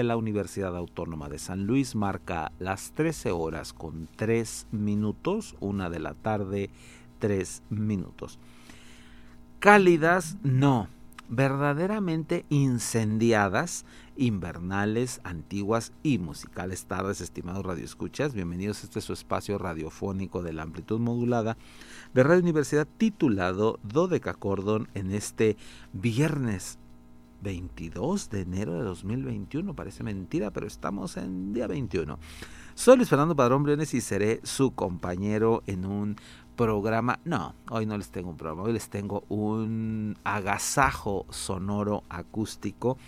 De la Universidad Autónoma de San Luis marca las 13 horas con 3 minutos, una de la tarde, 3 minutos. Cálidas, no, verdaderamente incendiadas, invernales, antiguas y musicales tardes, estimados radioescuchas. Bienvenidos a este su espacio radiofónico de la amplitud modulada de Radio Universidad titulado Dodecacordon en este viernes 22 de enero de 2021. Parece mentira, pero estamos en día 21. Soy Luis Fernando Padrón Briones y seré su compañero en un programa. No, hoy no les tengo un programa, hoy les tengo un agasajo sonoro acústico.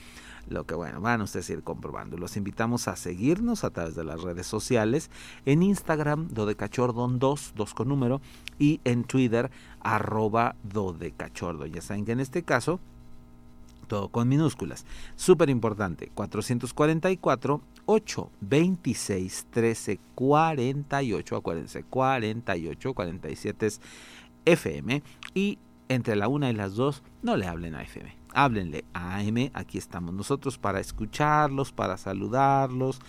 Lo que bueno, van ustedes a ir comprobando. Los invitamos a seguirnos a través de las redes sociales. En Instagram, Dodecachordon 2, 2 con número. Y en Twitter, arroba Dodecachordo. Ya saben que en este caso todo con minúsculas. Súper importante, 444 8 26 13 48, acuérdense, 48 47 es FM y entre la una y las dos no le hablen a FM háblenle a AM, aquí estamos nosotros para escucharlos, para saludarlos,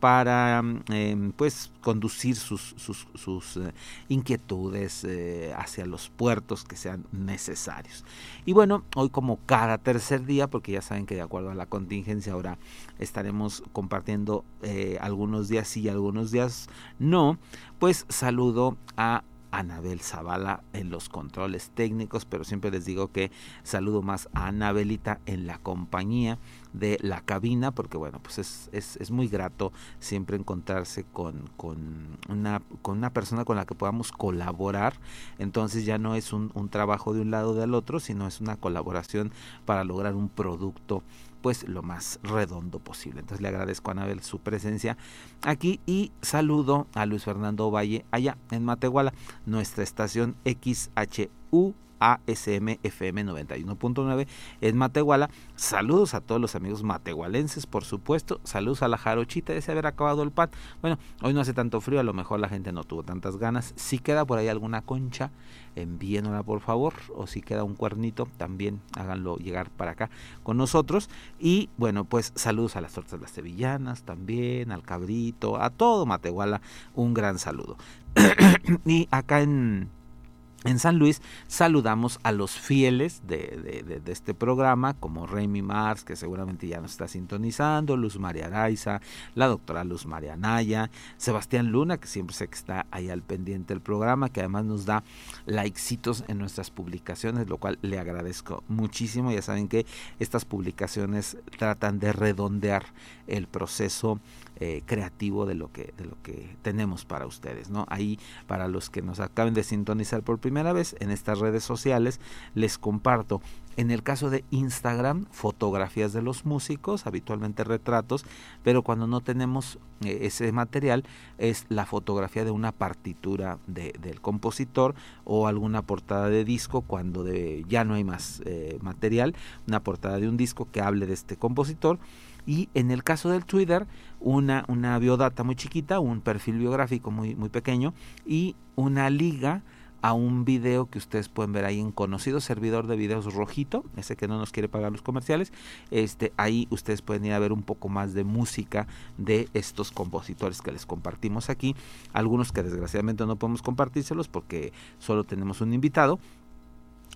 para em, pues conducir sus, sus, eh, inquietudes eh, hacia los puertos que sean necesarios. Y bueno, hoy como cada tercer día, porque ya saben que de acuerdo a la contingencia ahora estaremos compartiendo eh, algunos días sí y algunos días no, pues saludo a Anabel Zavala en los controles técnicos, pero siempre les digo que saludo más a Anabelita en la compañía de la cabina, porque bueno, pues es, es, muy grato siempre encontrarse con, con, una, con una persona con la que podamos colaborar. Entonces ya no es un, un trabajo de un lado o del otro, sino es una colaboración para lograr un producto pues lo más redondo posible. Entonces le agradezco a Anabel su presencia aquí y saludo a Luis Fernando Valle allá en Matehuala, nuestra estación XHU ASM FM 91.9 en Matehuala. Saludos a todos los amigos matehualenses, por supuesto. Saludos a la jarochita de haber acabado el pan. Bueno, hoy no hace tanto frío, a lo mejor la gente no tuvo tantas ganas. Si queda por ahí alguna concha, envíenla por favor. O si queda un cuernito, también háganlo llegar para acá con nosotros. Y bueno, pues saludos a las tortas las sevillanas también, al cabrito, a todo Matehuala. Un gran saludo. y acá en en San Luis saludamos a los fieles de, este programa, como Remy Mars, que seguramente ya nos está sintonizando, Luz María Araiza, la doctora Luz María Naya, Sebastián Luna, que siempre sé que está ahí al pendiente del programa, que además nos da likecitos en nuestras publicaciones, lo cual le agradezco muchísimo. Ya saben que estas publicaciones tratan de redondear el proceso eh, creativo de lo que de lo que tenemos para ustedes no ahí para los que nos acaben de sintonizar por primera vez en estas redes sociales les comparto en el caso de Instagram, fotografías de los músicos, habitualmente retratos, pero cuando no tenemos eh, ese material es la fotografía de una partitura del compositor o alguna portada de disco cuando de, ya no hay más eh, material, una portada de un disco que hable de este compositor. Y en el caso del Twitter, una, una biodata muy chiquita, un perfil biográfico muy, muy pequeño y una liga a un video que ustedes pueden ver ahí en conocido servidor de videos rojito, ese que no nos quiere pagar los comerciales, este ahí ustedes pueden ir a ver un poco más de música de estos compositores que les compartimos aquí, algunos que desgraciadamente no podemos compartírselos porque solo tenemos un invitado,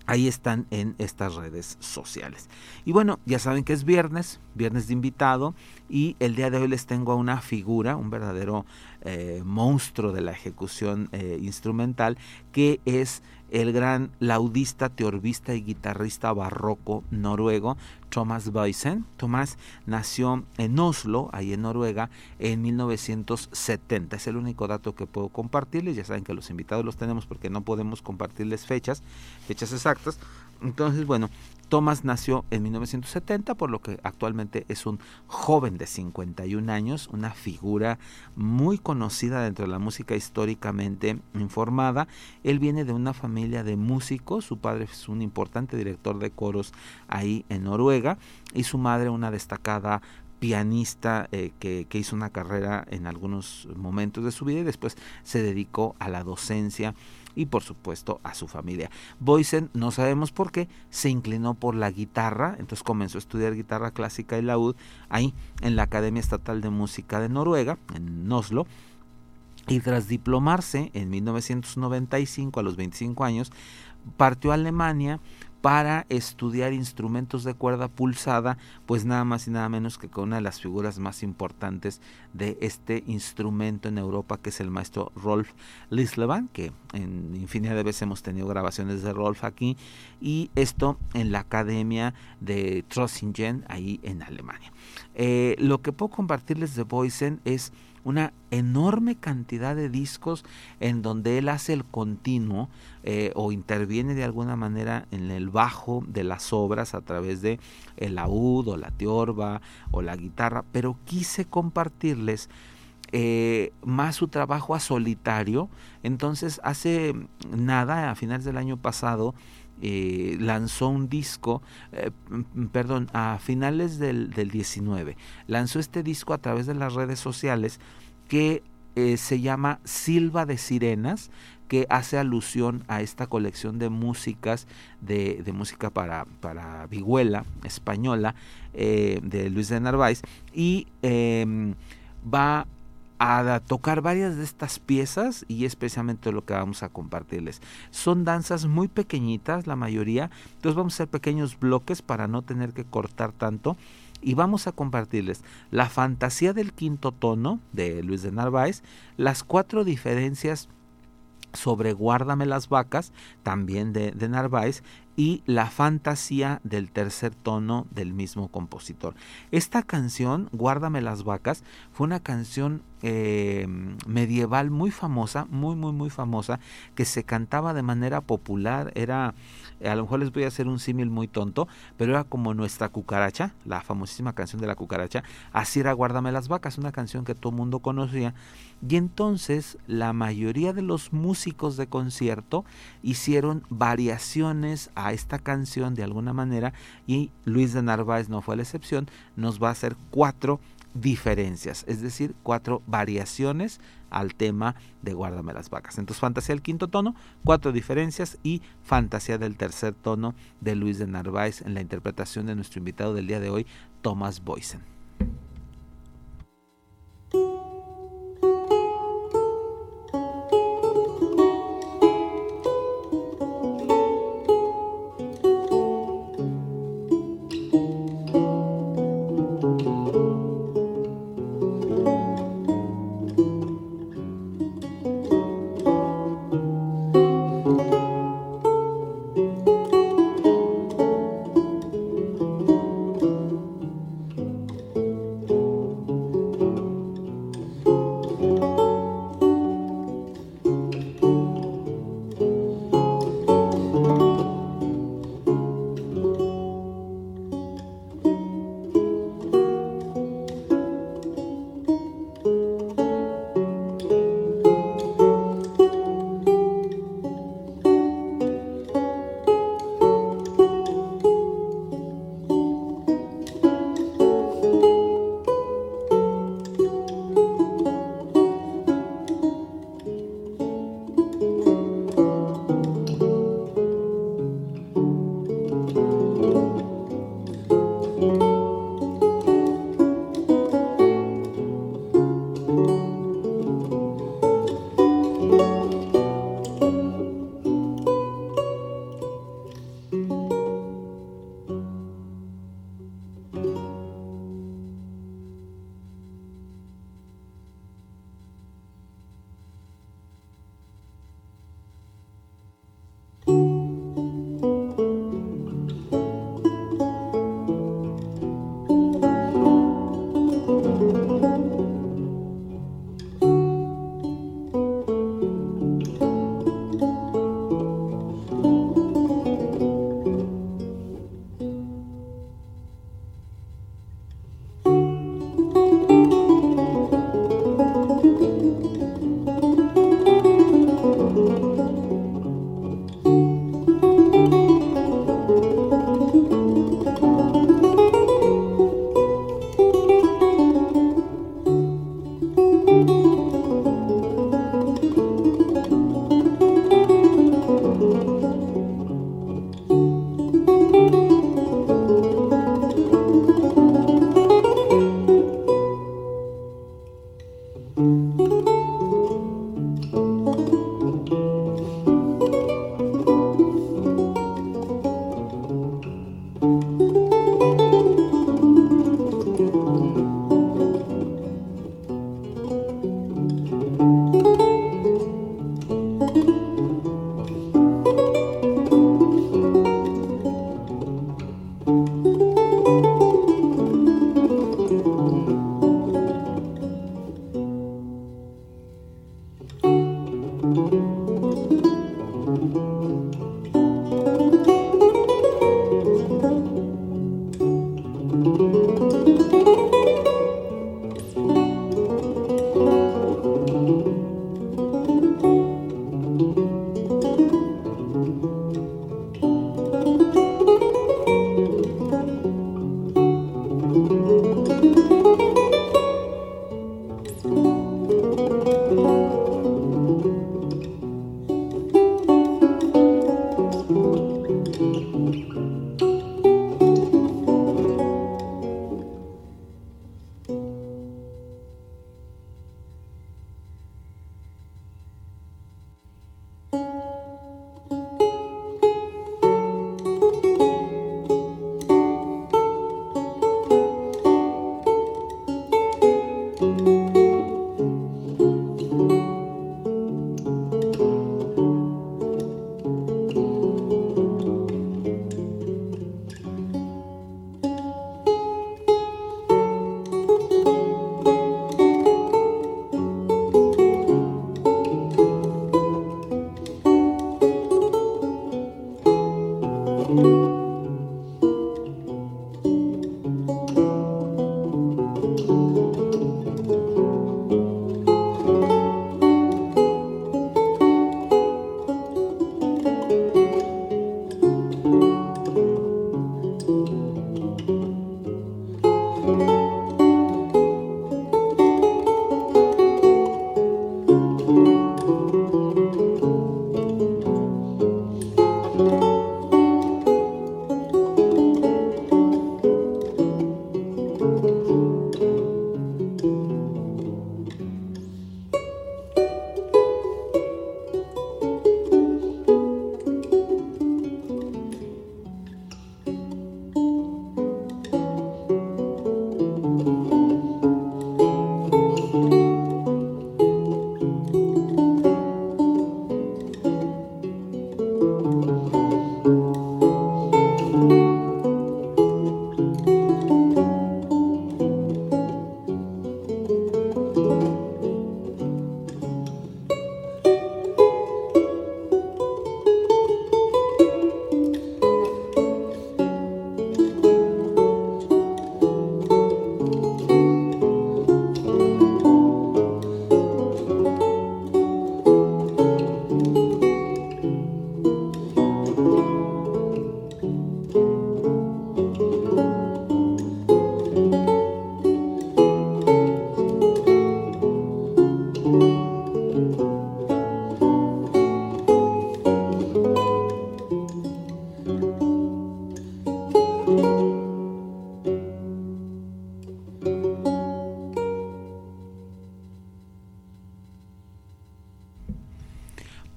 Ahí están en estas redes sociales. Y bueno, ya saben que es viernes, viernes de invitado, y el día de hoy les tengo a una figura, un verdadero eh, monstruo de la ejecución eh, instrumental, que es el gran laudista, teorbista y guitarrista barroco noruego Thomas Boysen. Thomas nació en Oslo, ahí en Noruega, en 1970. Es el único dato que puedo compartirles. Ya saben que los invitados los tenemos porque no podemos compartirles fechas, fechas exactas. Entonces, bueno, Thomas nació en 1970, por lo que actualmente es un joven de 51 años, una figura muy conocida dentro de la música históricamente informada. Él viene de una familia de músicos, su padre es un importante director de coros ahí en Noruega y su madre una destacada pianista eh, que, que, hizo una carrera en algunos momentos de su vida y después se dedicó a la docencia y por supuesto a su familia. Boysen, no sabemos por qué, se inclinó por la guitarra, entonces comenzó a estudiar guitarra clásica y laúd ahí en la Academia Estatal de Música de Noruega, en Oslo, y tras diplomarse en 1995 a los 25 años, partió a Alemania para estudiar instrumentos de cuerda pulsada, pues nada más y nada menos que con una de las figuras más importantes de este instrumento en Europa, que es el maestro Rolf Lislevan, que en infinidad de veces hemos tenido grabaciones de Rolf aquí, y esto en la Academia de Trossingen, ahí en Alemania. Eh, lo que puedo compartirles de Boysen es una enorme cantidad de discos en donde él hace el continuo eh, o interviene de alguna manera en el bajo de las obras a través de el laúd o la tiorba o la guitarra, pero quise compartirles eh, más su trabajo a solitario. Entonces, hace nada, a finales del año pasado, eh, lanzó un disco, perdón, a finales del, del 19, lanzó este disco a través de las redes sociales que eh, se llama Silva de Sirenas, que hace alusión a esta colección de músicas, de, música para, para vihuela española eh, de Luis de Narváez, y em, va a tocar varias de estas piezas y es precisamente lo que vamos a compartirles. Son danzas muy pequeñitas, la mayoría, entonces vamos a hacer pequeños bloques para no tener que cortar tanto y vamos a compartirles la fantasía del quinto tono de Luis de Narváez, las cuatro diferencias sobre Guárdame las vacas, también de, Narváez, y La fantasía del tercer tono del mismo compositor. Esta canción, Guárdame las vacas, fue una canción eh, medieval muy famosa, muy, muy, muy famosa, que se cantaba de manera popular, era a lo mejor les voy a hacer un símil muy tonto, pero era como nuestra cucaracha, la famosísima canción de la cucaracha, así era Guárdame las vacas, una canción que todo el mundo conocía, y entonces la mayoría de los músicos de concierto hicieron variaciones a esta canción de alguna manera, y Luis de Narváez no fue la excepción, nos va a hacer cuatro diferencias, es decir, cuatro variaciones al tema de Guárdame las vacas. Entonces, fantasía del quinto tono, cuatro diferencias y fantasía del tercer tono de Luis de Narváez en la interpretación de nuestro invitado del día de hoy, Thomas Boysen.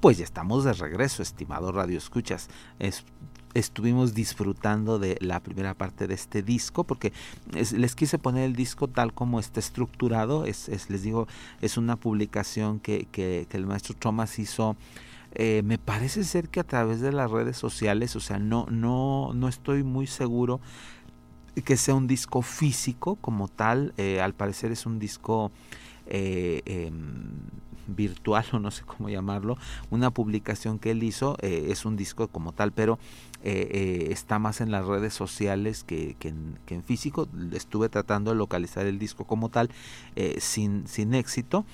Pues ya estamos de regreso, estimado Radio Escuchas. estuvimos disfrutando de la primera parte de este disco porque les quise poner el disco tal como está estructurado. Es, les digo, es una publicación que, el maestro Thomas hizo. Eh, me parece ser que a través de las redes sociales, o sea, no, no, no estoy muy seguro que sea un disco físico como tal. Eh, al parecer es un disco eh, em, virtual o no sé cómo llamarlo, una publicación que él hizo, eh, es un disco como tal, pero eh, está más en las redes sociales que, en, que, en, físico. Estuve tratando de localizar el disco como tal sin, sin éxito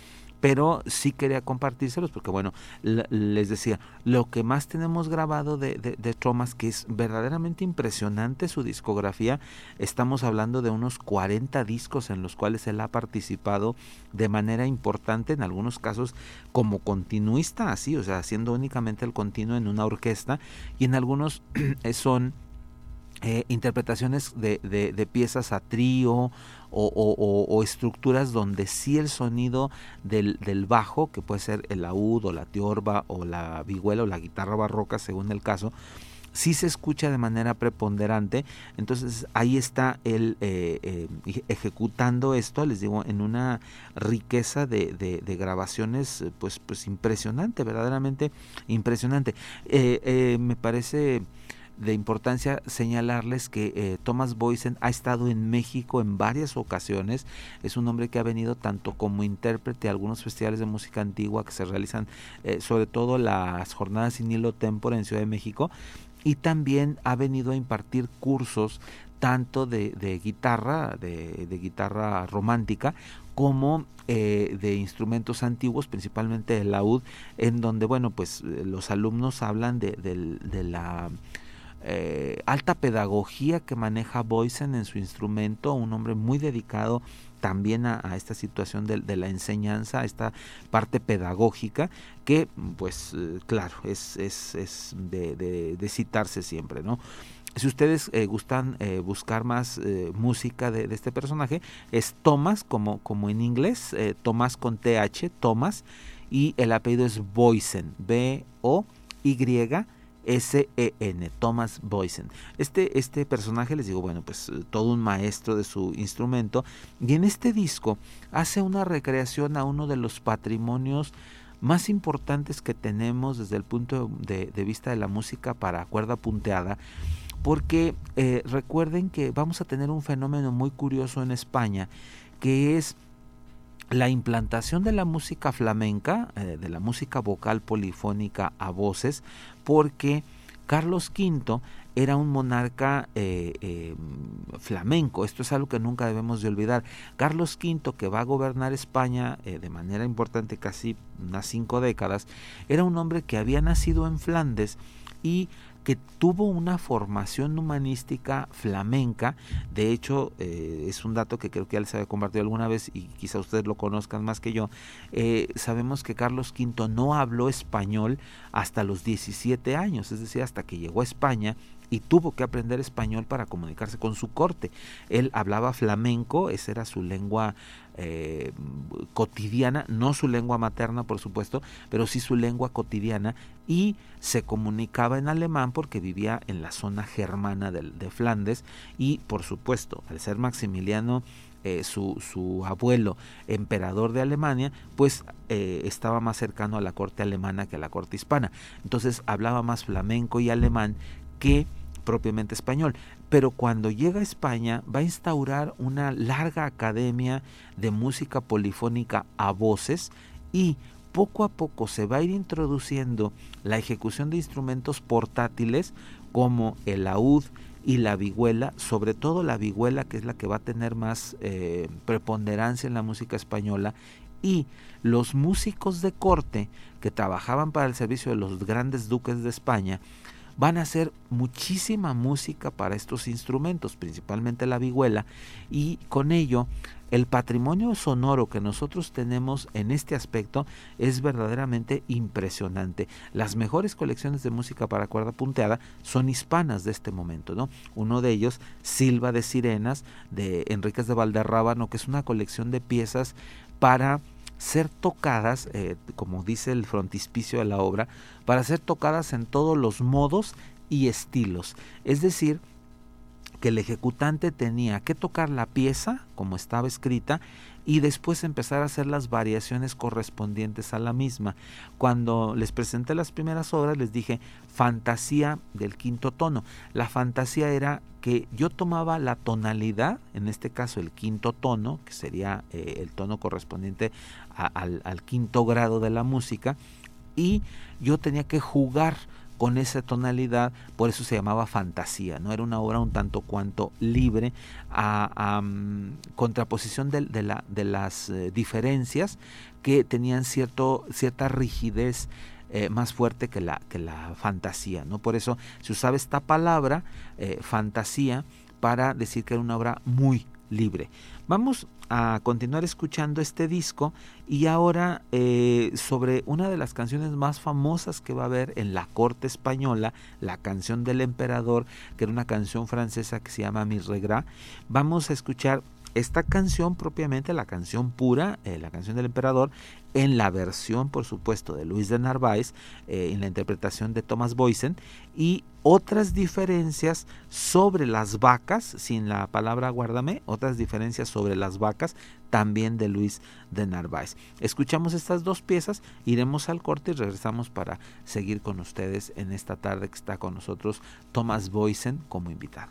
pero sí quería compartírselos porque bueno, les decía, lo que más tenemos grabado de, de, Thomas, que es verdaderamente impresionante su discografía, estamos hablando de unos 40 discos en los cuales él ha participado de manera importante, en algunos casos como continuista, así, o sea, haciendo únicamente el continuo en una orquesta, y en algunos son... Eh, interpretaciones de, de, de, piezas a trío o, estructuras donde sí el sonido del, bajo, que puede ser el laúd o la tiorba o la vihuela o la guitarra barroca según el caso, sí se escucha de manera preponderante. Entonces ahí está él eh, eh, ejecutando esto, les digo, en una riqueza de, de, grabaciones pues, pues impresionante, verdaderamente impresionante. Eh, me parece de importancia señalarles que eh, Thomas Boysen ha estado en México en varias ocasiones. Es un hombre que ha venido tanto como intérprete a algunos festivales de música antigua que se realizan, eh, sobre todo las jornadas sin hilo tempore en Ciudad de México. Y también ha venido a impartir cursos tanto de, guitarra, de, guitarra romántica, como eh, de instrumentos antiguos, principalmente el laúd, en donde, bueno, pues los alumnos hablan de, de la eh, alta pedagogía que maneja Boysen en su instrumento, un hombre muy dedicado también a, esta situación de, la enseñanza, a esta parte pedagógica, que pues eh, claro, es, de, citarse siempre. Si ustedes eh, gustan buscar más música de, este personaje, es Thomas, como, en inglés, Thomas con TH, Thomas, y el apellido es Boysen, B-O-Y. S-E-N, Thomas Boysen. Este, este personaje, les digo, bueno, pues eh, todo un maestro de su instrumento. Y en este disco hace una recreación a uno de los patrimonios más importantes que tenemos desde el punto de, vista de la música para cuerda punteada. Porque eh, recuerden que vamos a tener un fenómeno muy curioso en España, que es la implantación de la música flamenca, eh, de la música vocal polifónica a voces, porque Carlos V era un monarca eh, eh, flamenco. Esto es algo que nunca debemos de olvidar. Carlos V, que va a gobernar España de manera importante casi unas cinco décadas, era un hombre que había nacido en Flandes y que tuvo una formación humanística flamenca. De hecho, eh, es un dato que creo que ya les había compartido alguna vez y quizá ustedes lo conozcan más que yo. Eh, sabemos que Carlos V no habló español hasta los 17 años, es decir, hasta que llegó a España y tuvo que aprender español para comunicarse con su corte. Él hablaba flamenco, esa era su lengua eh, cotidiana, no su lengua materna por supuesto, pero sí su lengua cotidiana y se comunicaba en alemán porque vivía en la zona germana de, de Flandes y por supuesto al ser Maximiliano eh, su, su, abuelo emperador de Alemania, pues eh, estaba más cercano a la corte alemana que a la corte hispana. Entonces hablaba más flamenco y alemán que propiamente español. Pero cuando llega a España va a instaurar una larga academia de música polifónica a voces y poco a poco se va a ir introduciendo la ejecución de instrumentos portátiles como el laúd y la vihuela, sobre todo la vihuela que es la que va a tener más eh, preponderancia en la música española y los músicos de corte que trabajaban para el servicio de los grandes duques de España van a hacer muchísima música para estos instrumentos, principalmente la vihuela, y con ello el patrimonio sonoro que nosotros tenemos en este aspecto es verdaderamente impresionante. Las mejores colecciones de música para cuerda punteada son hispanas de este momento, ¿no? Uno de ellos, Silva de Sirenas, de Enríquez de Valderrábano, que es una colección de piezas para ser tocadas, eh, como dice el frontispicio de la obra, para ser tocadas en todos los modos y estilos. Es decir, que el ejecutante tenía que tocar la pieza como estaba escrita y después empezar a hacer las variaciones correspondientes a la misma. Cuando les presenté las primeras obras les dije fantasía del quinto tono. La fantasía era que yo tomaba la tonalidad, en este caso el quinto tono, que sería eh, el tono correspondiente al, al quinto grado de la música, y yo tenía que jugar con esa tonalidad, por eso se llamaba fantasía, ¿no? Era una obra un tanto cuanto libre a, mm, contraposición de, la, de las eh, diferencias que tenían cierta rigidez eh, más fuerte que la, que la fantasía, ¿no? Por eso se usaba esta palabra, eh, fantasía, para decir que era una obra muy libre. Vamos a continuar escuchando este disco y ahora eh, sobre una de las canciones más famosas que va a haber en la corte española, la canción del emperador, que era una canción francesa que se llama Mis Regras, vamos a escuchar esta canción propiamente, la canción pura, eh, la canción del emperador, en la versión, por supuesto, de Luis de Narváez, eh, en la interpretación de Thomas Boysen, y otras diferencias sobre las vacas, sin la palabra guárdame, otras diferencias sobre las vacas, también de Luis de Narváez. Escuchamos estas dos piezas, iremos al corte y regresamos para seguir con ustedes en esta tarde que está con nosotros Thomas Boysen como invitado.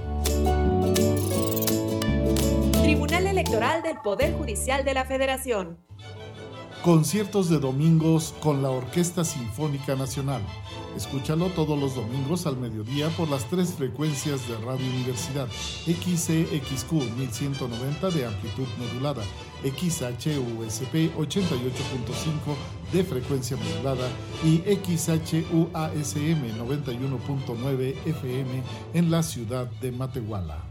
Electoral del Poder Judicial de la Federación. Conciertos de domingos con la Orquesta Sinfónica Nacional. Escúchalo todos los domingos al mediodía por las tres frecuencias de Radio Universidad. XCXQ 1190 de amplitud modulada, XHUSP 88.5 de frecuencia modulada y XHUASM 91.9 FM en la ciudad de Matehuala.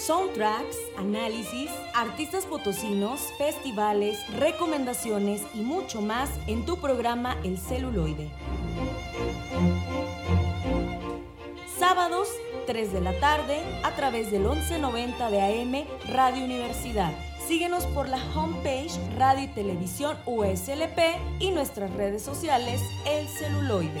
Soundtracks, análisis, artistas potosinos, festivales, recomendaciones y mucho más en tu programa El Celuloide. Sábados, 3 de la tarde, a través del 1190 de AM Radio Universidad. Síguenos por la homepage Radio y Televisión USLP y nuestras redes sociales El Celuloide.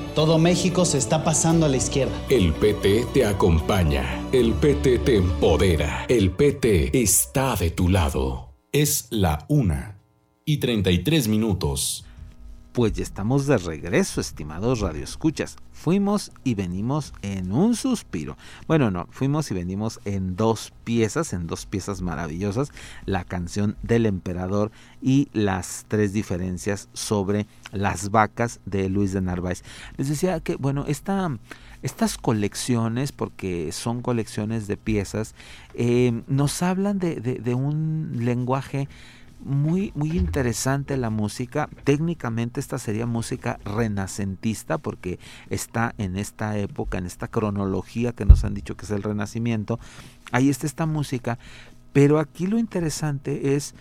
Todo México se está pasando a la izquierda. El PT te acompaña. El PT te empodera. El PT está de tu lado. Es la una y 33 minutos. Pues ya estamos de regreso, estimados radioescuchas. Fuimos y venimos en un suspiro. Bueno, no, fuimos y venimos en dos piezas, en dos piezas maravillosas. La canción del emperador y las tres diferencias sobre las vacas de Luis de Narváez. Les decía que, bueno, esta, estas colecciones, porque son colecciones de piezas, eh, nos hablan de, de un lenguaje muy, muy interesante la música. Técnicamente esta sería música renacentista porque está en esta época, en esta cronología que nos han dicho que es el renacimiento. Ahí está esta música, pero aquí lo interesante es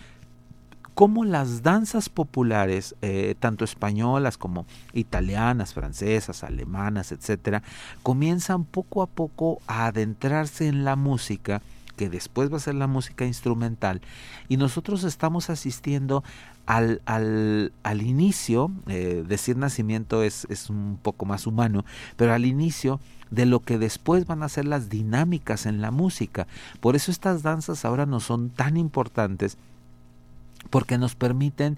cómo las danzas populares, eh, tanto españolas como italianas, francesas, alemanas, etcétera, comienzan poco a poco a adentrarse en la música que después va a ser la música instrumental, y nosotros estamos asistiendo al, al, al inicio, eh, decir nacimiento es, es un poco más humano, pero al inicio de lo que después van a ser las dinámicas en la música. Por eso estas danzas ahora no son tan importantes, porque nos permiten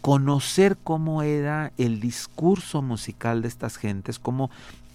conocer cómo era el discurso musical de estas gentes, cómo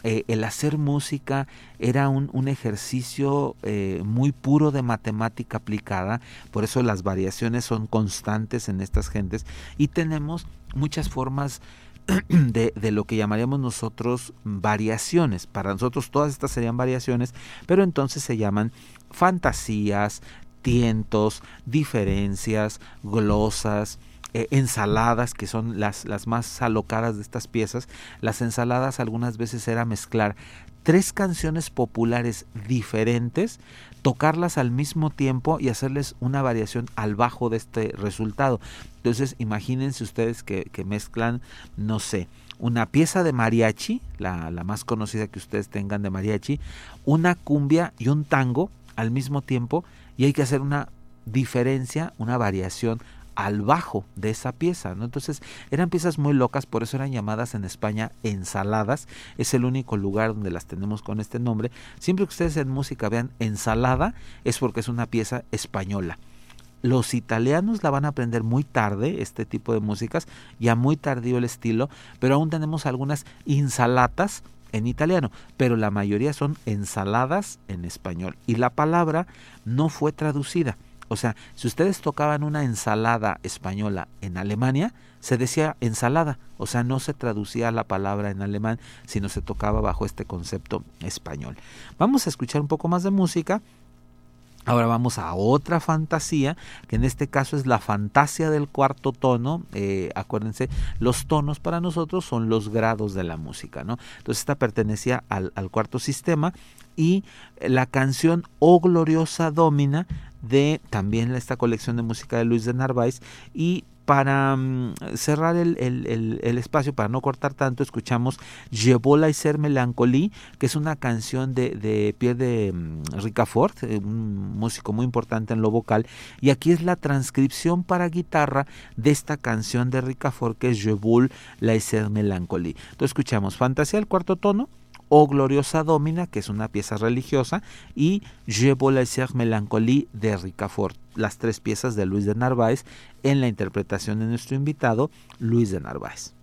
eh, el hacer música era un, un ejercicio eh, muy puro de matemática aplicada, por eso las variaciones son constantes en estas gentes y tenemos muchas formas de, de, lo que llamaríamos nosotros variaciones. Para nosotros todas estas serían variaciones, pero entonces se llaman fantasías, tientos, diferencias, glosas, eh, ensaladas, que son las, las más alocadas de estas piezas. Las ensaladas algunas veces era mezclar tres canciones populares diferentes, tocarlas al mismo tiempo y hacerles una variación al bajo de este resultado. Entonces imagínense ustedes que, que mezclan, no sé, una pieza de mariachi, la, la más conocida que ustedes tengan de mariachi, una cumbia y un tango al mismo tiempo y hay que hacer una diferencia, una variación al bajo de esa pieza, ¿no? Entonces eran piezas muy locas, por eso eran llamadas en España ensaladas, es el único lugar donde las tenemos con este nombre. Siempre que ustedes en música vean ensalada es porque es una pieza española. Los italianos la van a aprender muy tarde, este tipo de músicas, ya muy tardío el estilo, pero aún tenemos algunas insalatas en italiano, pero la mayoría son ensaladas en español. Y la palabra no fue traducida. O sea, si ustedes tocaban una ensalada española en Alemania, se decía ensalada, o sea, no se traducía la palabra en alemán, sino se tocaba bajo este concepto español. Vamos a escuchar un poco más de música. Ahora vamos a otra fantasía, que en este caso es la fantasía del cuarto tono. Eh, acuérdense, los tonos para nosotros son los grados de la música, ¿no? Entonces esta pertenecía al, al cuarto sistema y la canción Oh Gloriosa Domina de también esta colección de música de Luis de Narváez y para um, cerrar el, el, el, espacio, para no cortar tanto, escuchamos Llevola y ser melancolí, que es una canción de, de Pierre de um, Ricafort, eh, un músico muy importante en lo vocal, y aquí es la transcripción para guitarra de esta canción de Ricafort, que es Llevola y ser melancolí. Entonces escuchamos Fantasía, el cuarto tono, o Gloriosa Domina, que es una pieza religiosa, y Je la ser Melancolie de Ricafort, las tres piezas de Luis de Narváez, en la interpretación de nuestro invitado, Luis de Narváez.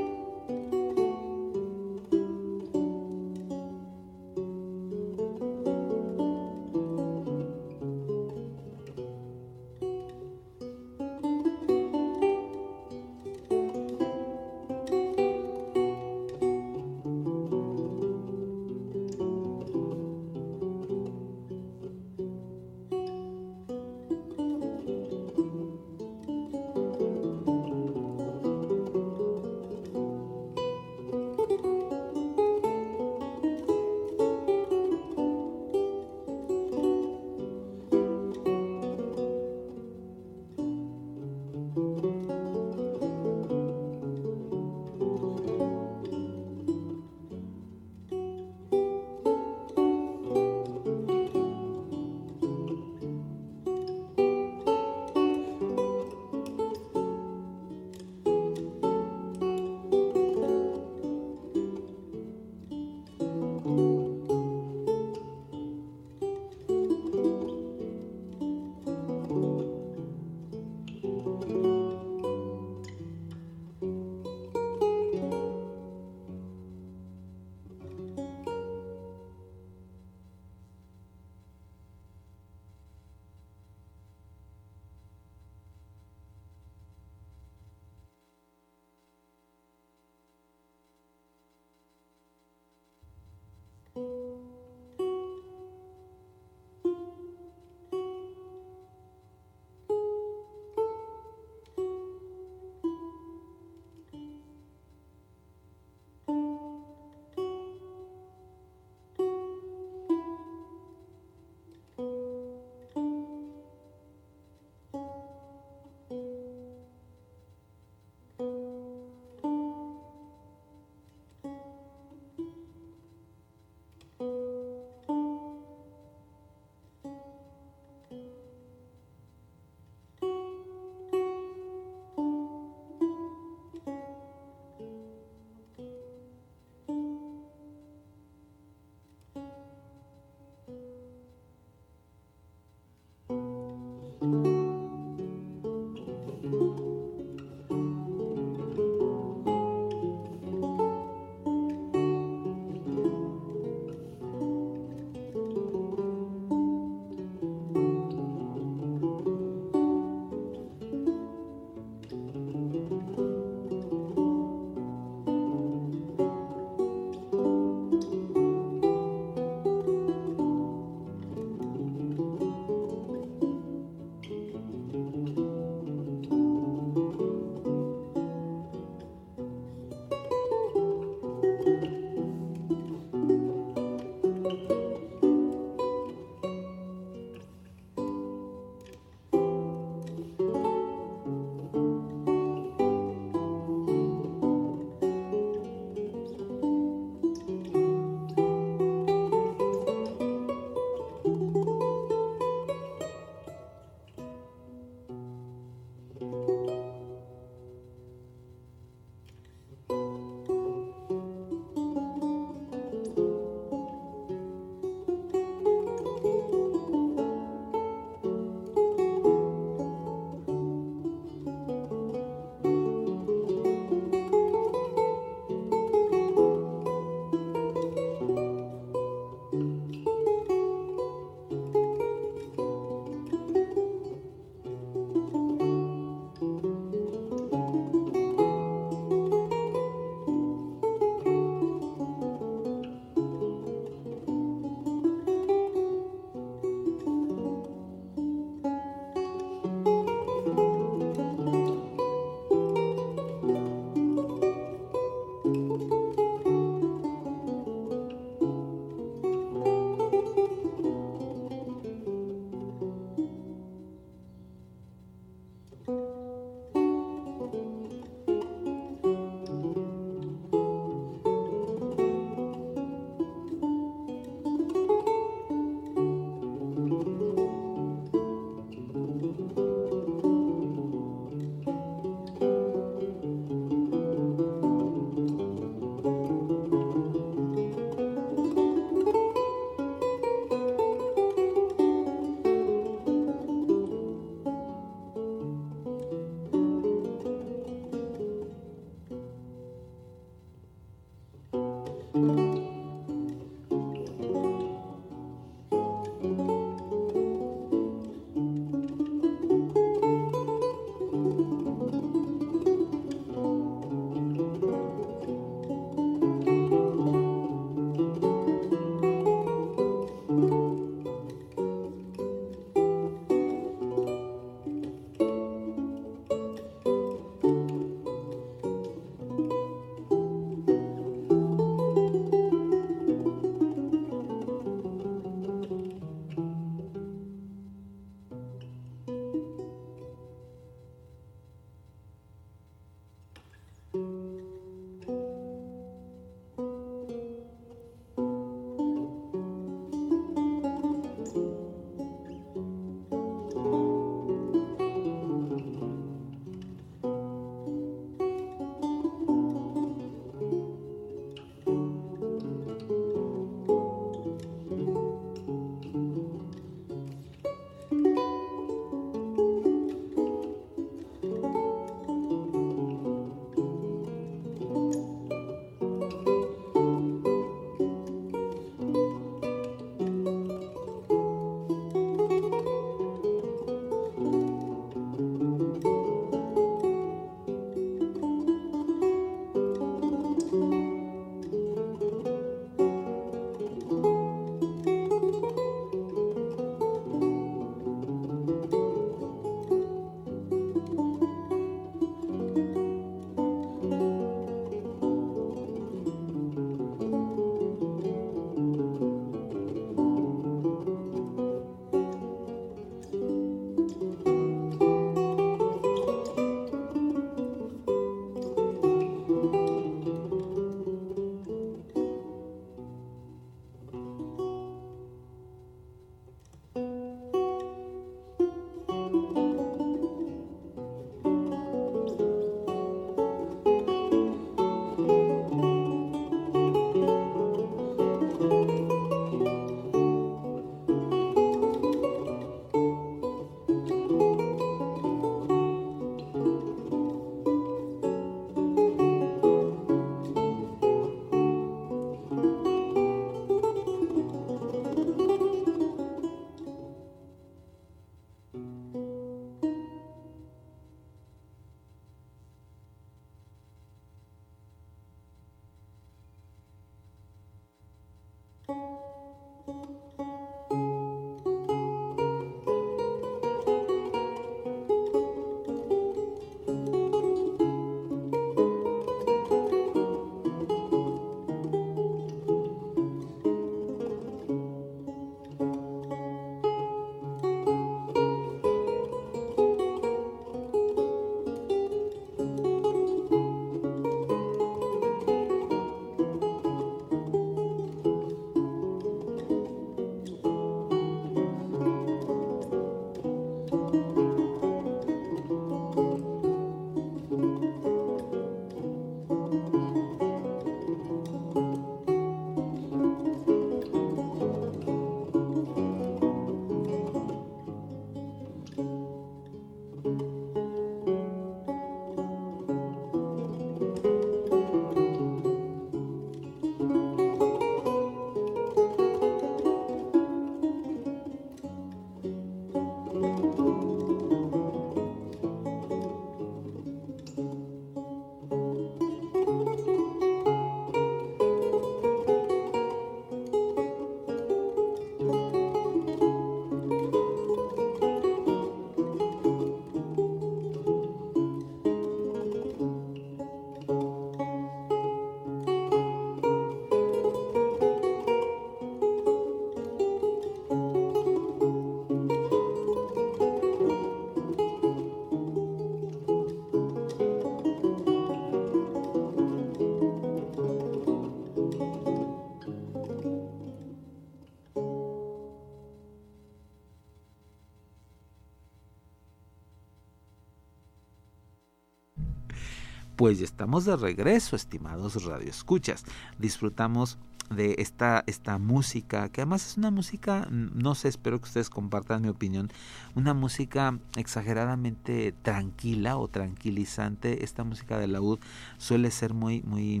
Pues ya estamos de regreso, estimados radioescuchas. Disfrutamos de esta, esta música, que además es una música, no sé, espero que ustedes compartan mi opinión, una música exageradamente tranquila o tranquilizante. Esta música de laúd suele ser muy, muy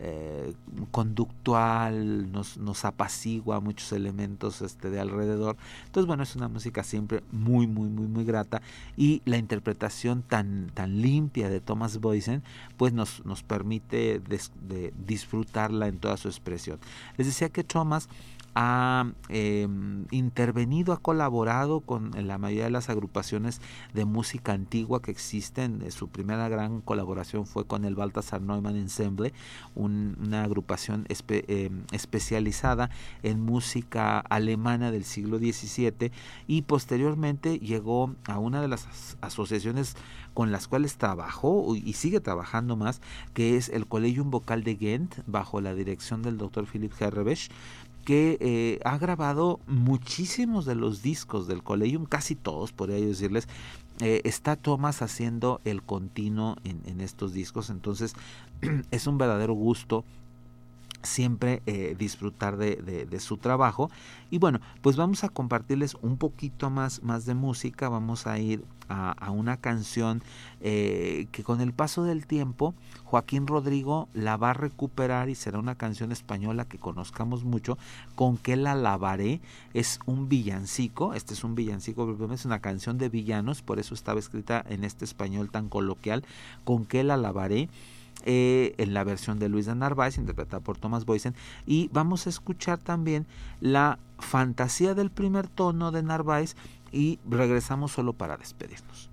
eh, conductual, nos, nos apacigua muchos elementos este, de alrededor. Entonces, bueno, es una música siempre muy, muy, muy, muy grata. Y la interpretación tan, tan limpia de Thomas Boysen, pues nos, nos permite disfrutarla en toda su expresión. Les decía que Thomas ha em, intervenido, ha colaborado con la mayoría de las agrupaciones de música antigua que existen. Eh, su primera gran colaboración fue con el Balthasar Neumann Ensemble, una agrupación em, especializada en música alemana del siglo XVII y posteriormente llegó a una de las asociaciones con las cuales trabajó y sigue trabajando más, que es el Collegium Vocal de Ghent, bajo la dirección del doctor Philip Herrebesch, que eh, ha grabado muchísimos de los discos del Collegium, casi todos, podría decirles. Eh, está Thomas haciendo el continuo en, estos discos, entonces es un verdadero gusto siempre eh, disfrutar de, su trabajo y bueno pues vamos a compartirles un poquito más más de música vamos a ir a, una canción eh, que con el paso del tiempo Joaquín Rodrigo la va a recuperar y será una canción española que conozcamos mucho, con que la lavaré, es un villancico, este es un villancico, es una canción de villanos, por eso estaba escrita en este español tan coloquial, con que la lavaré. Eh, en la versión de Luis de Narváez, interpretada por Thomas Boysen, y vamos a escuchar también la fantasía del primer tono de Narváez, y regresamos solo para despedirnos.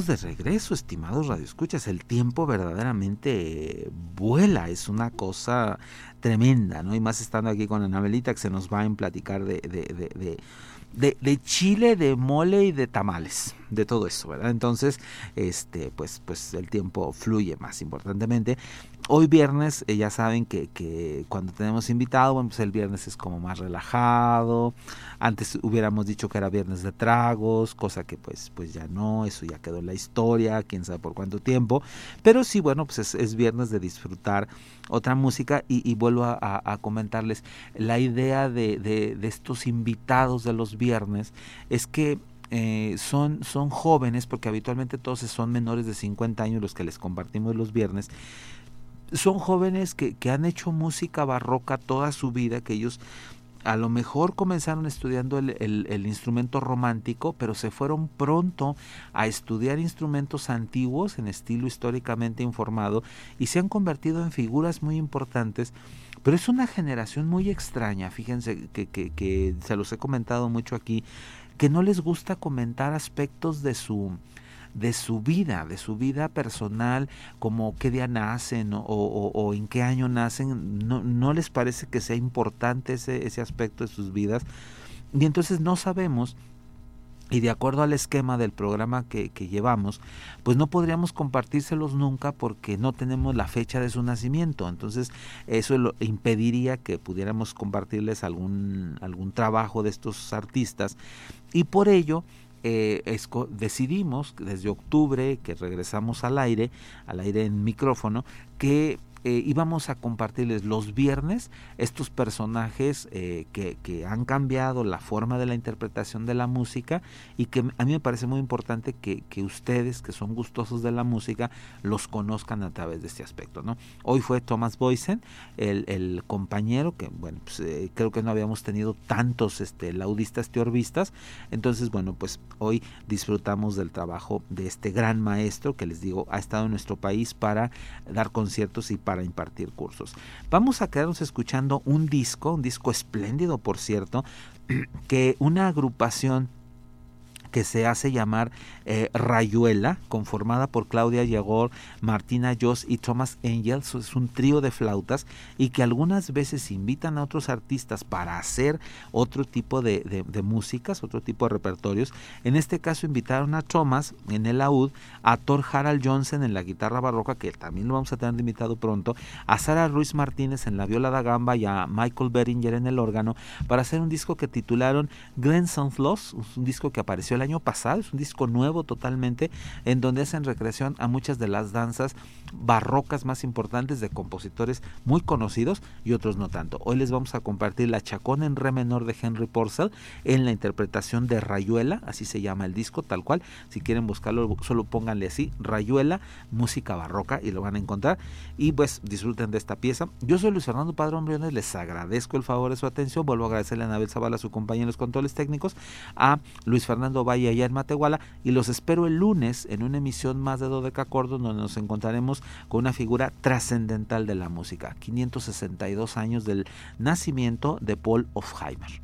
De regreso, estimados radioescuchas. El tiempo verdaderamente vuela, es una cosa tremenda, ¿no? Y más estando aquí con Anabelita que se nos va a platicar de, de, de, de, chile, de mole y de tamales, de todo eso, ¿verdad? Entonces, este, pues, pues el tiempo fluye más importantemente. Hoy viernes, eh, ya saben que, que, cuando tenemos invitado, bueno, pues el viernes es como más relajado. Antes hubiéramos dicho que era viernes de tragos, cosa que pues, pues ya no, eso ya quedó en la historia, quién sabe por cuánto tiempo. Pero sí, bueno, pues es, viernes de disfrutar otra música y, vuelvo a, comentarles, la idea de, de, de estos invitados de los viernes es que eh, son, son jóvenes, porque habitualmente todos son menores de 50 años los que les compartimos los viernes, son jóvenes que, que han hecho música barroca toda su vida, que ellos a lo mejor comenzaron estudiando el, el, instrumento romántico, pero se fueron pronto a estudiar instrumentos antiguos en estilo históricamente informado y se han convertido en figuras muy importantes. Pero es una generación muy extraña, fíjense que, que, que se los he comentado mucho aquí, que no les gusta comentar aspectos de su, de su vida, de su vida personal, como qué día nacen o, en qué año nacen, no, no, les parece que sea importante ese, ese aspecto de sus vidas. Y entonces no sabemos y de acuerdo al esquema del programa que, llevamos, pues no podríamos compartírselos nunca porque no tenemos la fecha de su nacimiento. Entonces eso lo impediría que pudiéramos compartirles algún, algún trabajo de estos artistas. Y por ello eh, decidimos desde octubre que regresamos al aire, al aire en micrófono, que eh, íbamos a compartirles los viernes estos personajes eh, que, que, han cambiado la forma de la interpretación de la música y que a mí me parece muy importante que, que, ustedes, que son gustosos de la música, los conozcan a través de este aspecto. ¿no? Hoy fue Thomas Boysen, el, el compañero, que bueno, pues, eh, creo que no habíamos tenido tantos este, laudistas teorbistas, entonces bueno, pues hoy disfrutamos del trabajo de este gran maestro que les digo ha estado en nuestro país para dar conciertos y para para impartir cursos. Vamos a quedarnos escuchando un disco, un disco espléndido por cierto, que una agrupación que se hace llamar eh, Rayuela, conformada por Claudia Yagor, Martina Joss y Thomas Angels. Es un trío de flautas y que algunas veces invitan a otros artistas para hacer otro tipo de, músicas, otro tipo de repertorios. En este caso invitaron a Thomas en el laúd, a Thor Harald Johnson en la guitarra barroca, que también lo vamos a tener invitado pronto, a Sara Ruiz Martínez en la viola da gamba y a Michael Beringer en el órgano, para hacer un disco que titularon Glen Floss, un disco que apareció año pasado, es un disco nuevo totalmente, en donde hacen recreación a muchas de las danzas barrocas más importantes de compositores muy conocidos y otros no tanto. Hoy les vamos a compartir la chacón en re menor de Henry Purcell en la interpretación de Rayuela, así se llama el disco, tal cual. Si quieren buscarlo, solo pónganle así, Rayuela, música barroca y lo van a encontrar. Y pues disfruten de esta pieza. Yo soy Luis Fernando Padrón Briones, les agradezco el favor de su atención. Vuelvo a agradecerle a Anabel Zavala, su compañero en los controles técnicos, a Luis Fernando Valle allá en Matehuala y los espero el lunes en una emisión más de Dodeca Cordo donde nos encontraremos con una figura trascendental de la música, 562 años del nacimiento de Paul Hofheimer.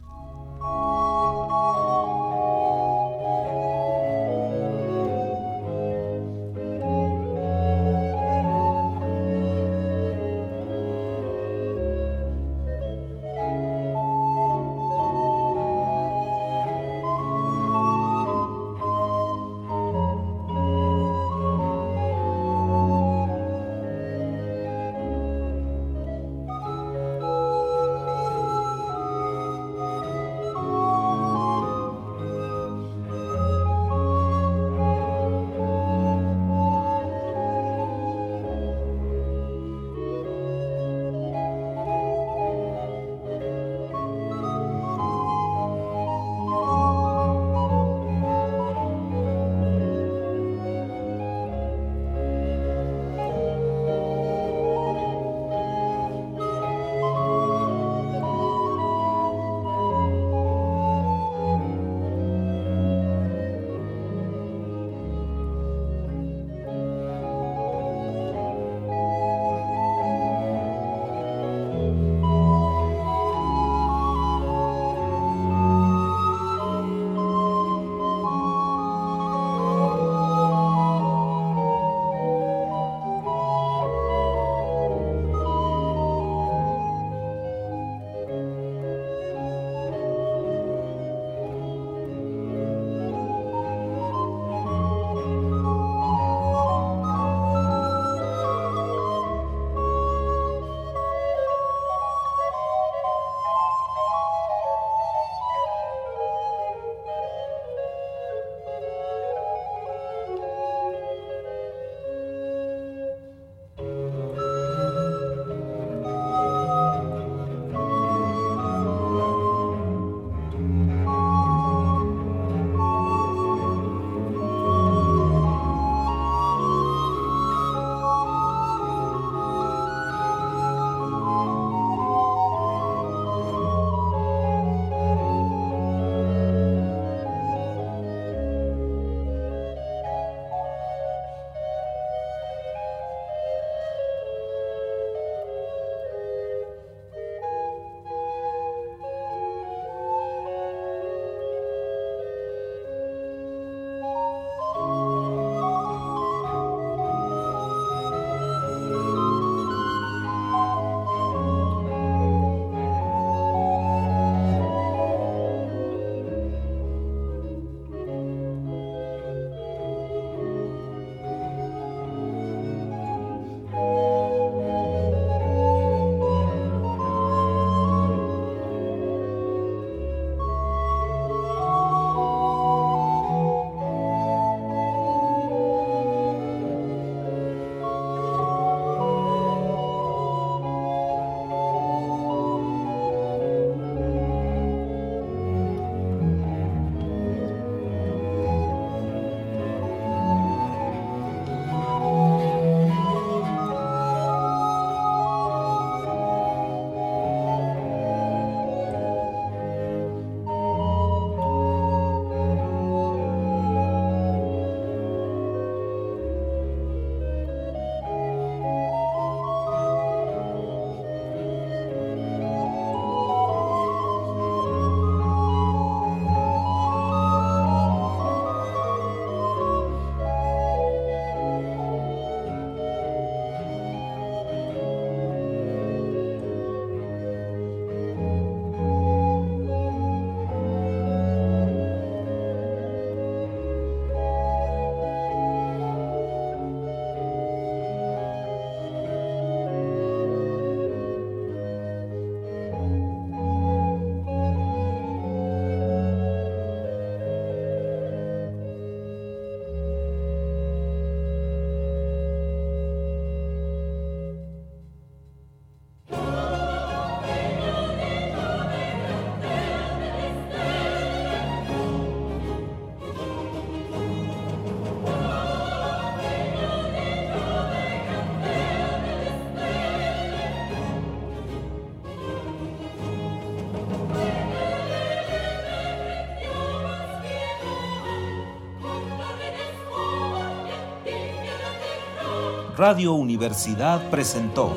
Radio Universidad presentó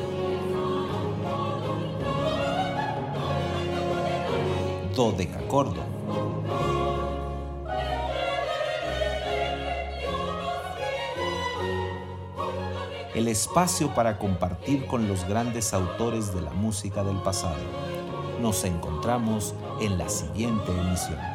Dodecacordo. El espacio para compartir con los grandes autores de la música del pasado. Nos encontramos en la siguiente emisión.